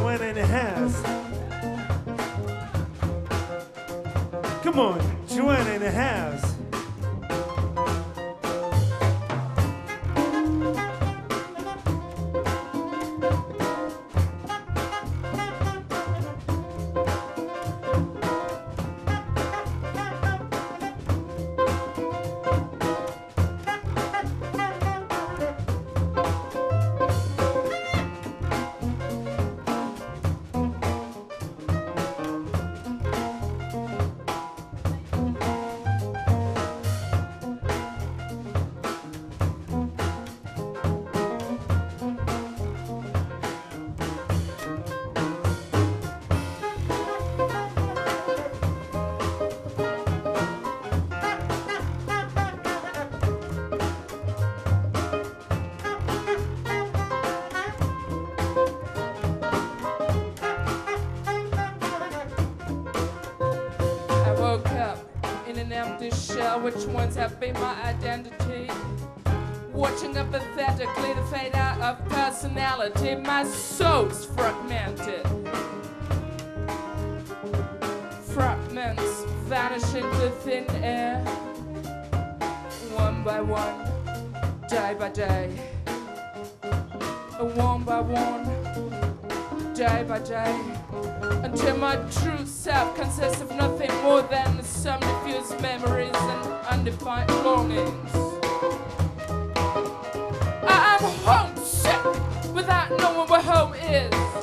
when it has. Come on, Joanna has. Which ones have been my identity. Watching apathetically the fade out of personality, my soul's fragmented. Fragments vanish into thin air, one by one, day by day, one by one, day by day until my true self consists of nothing more than some diffused memories and undefined longings. I am homesick without knowing where home is.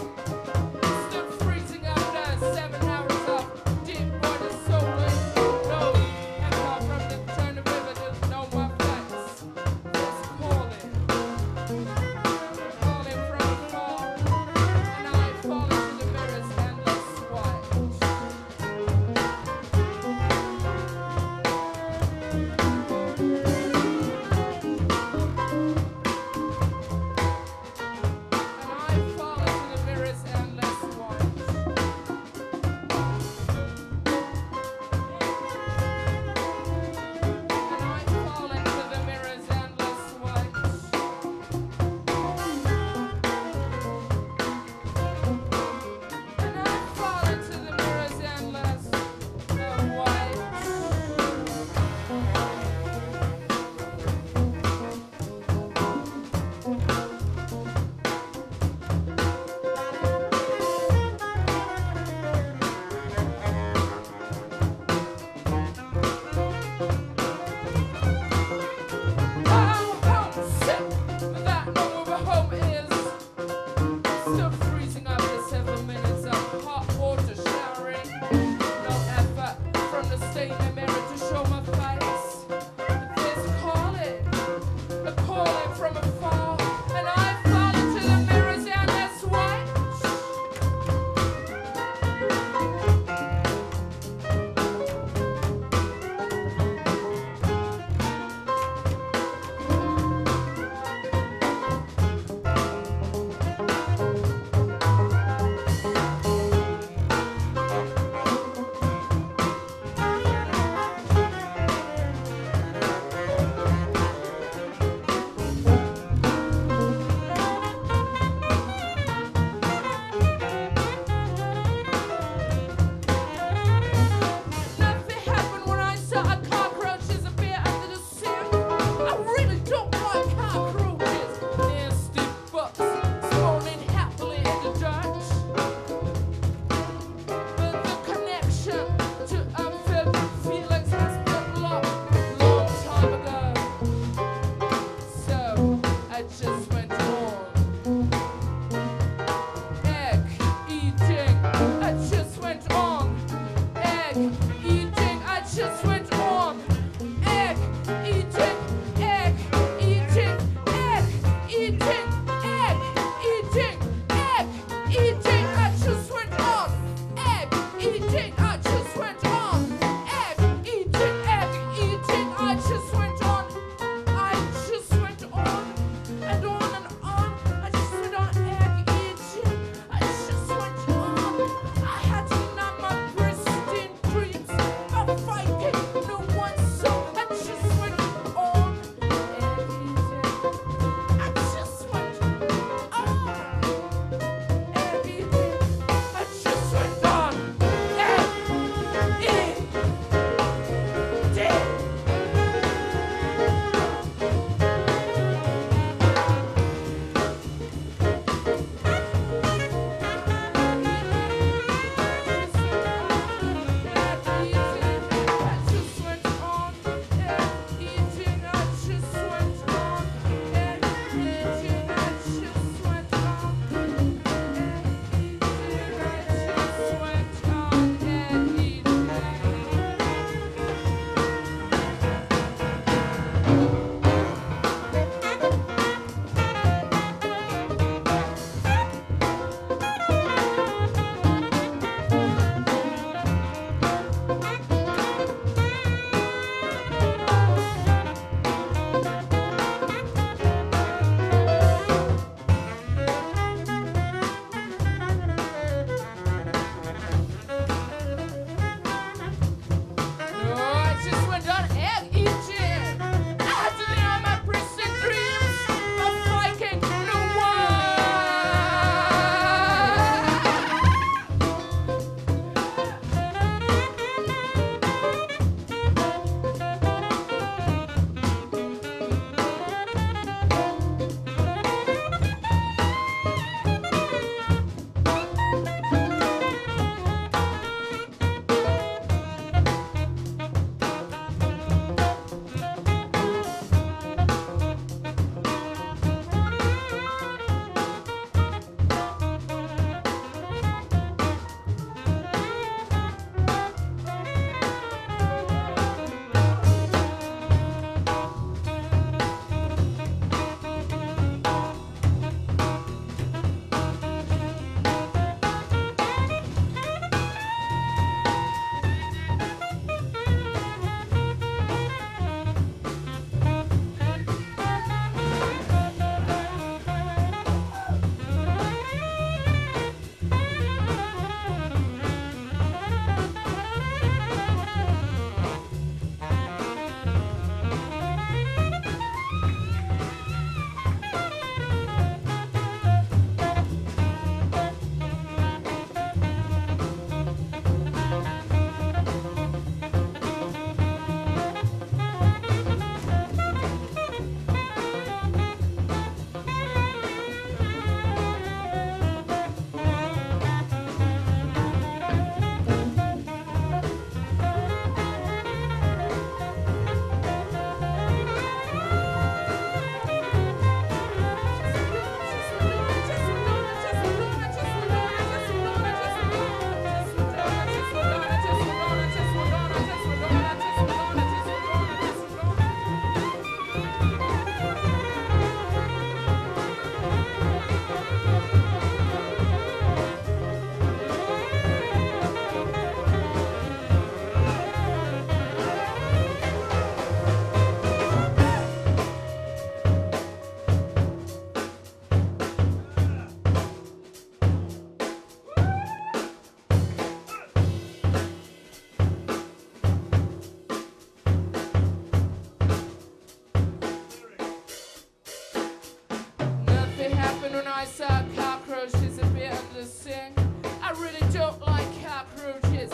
Saw cockroaches a bit under the sink. I really don't like cockroaches.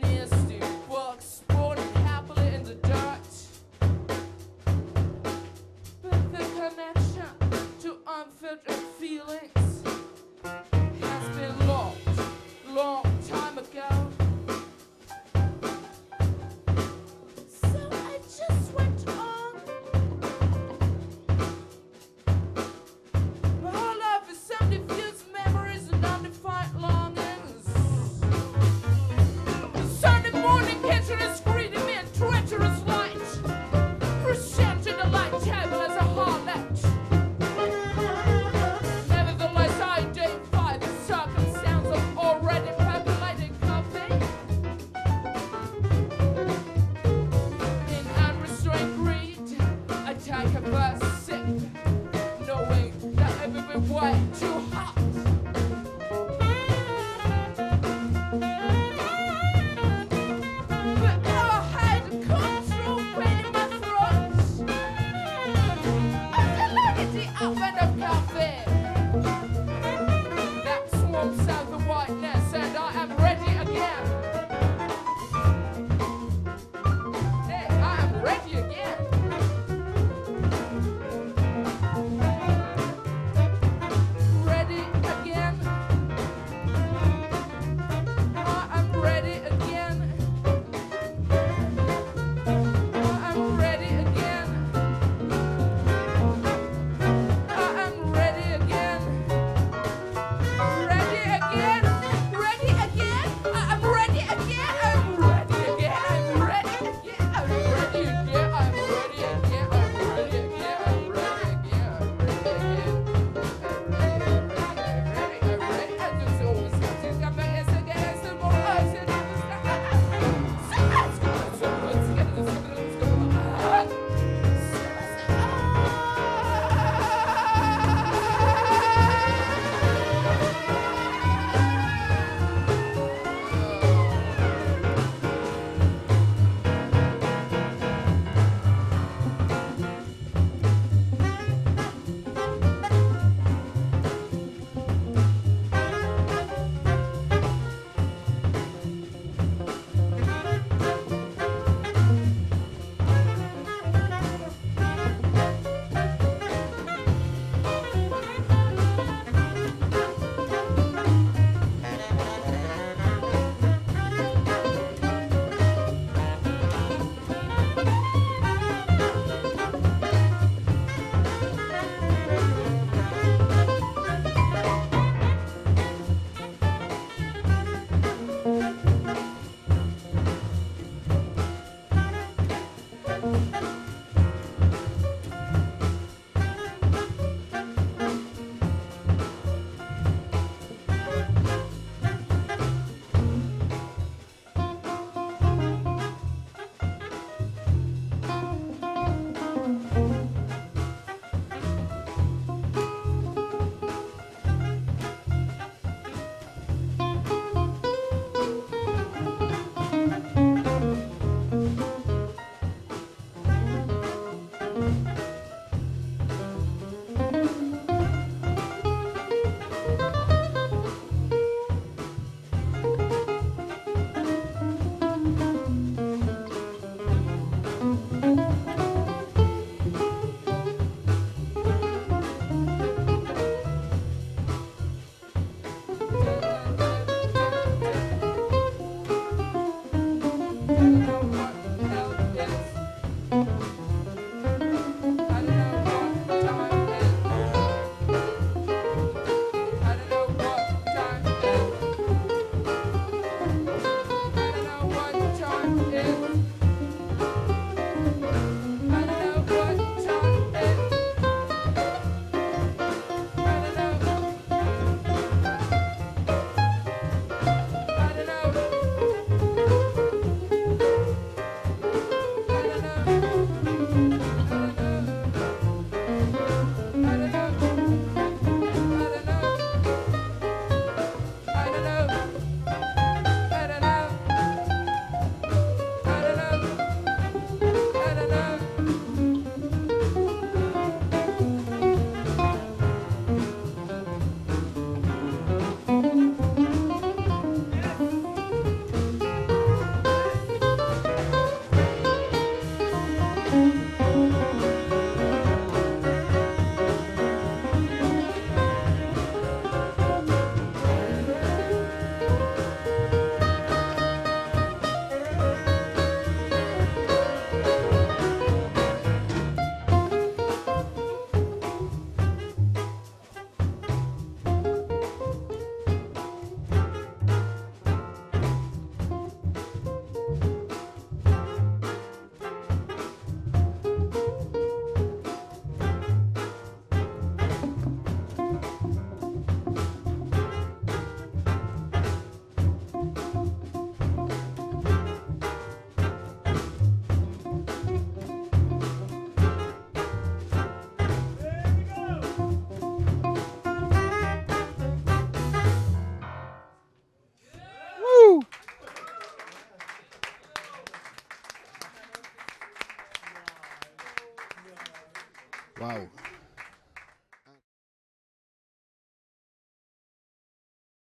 Nasty bugs spawning happily in the dirt. But the connection to unfiltered feelings boy too hot. one, two.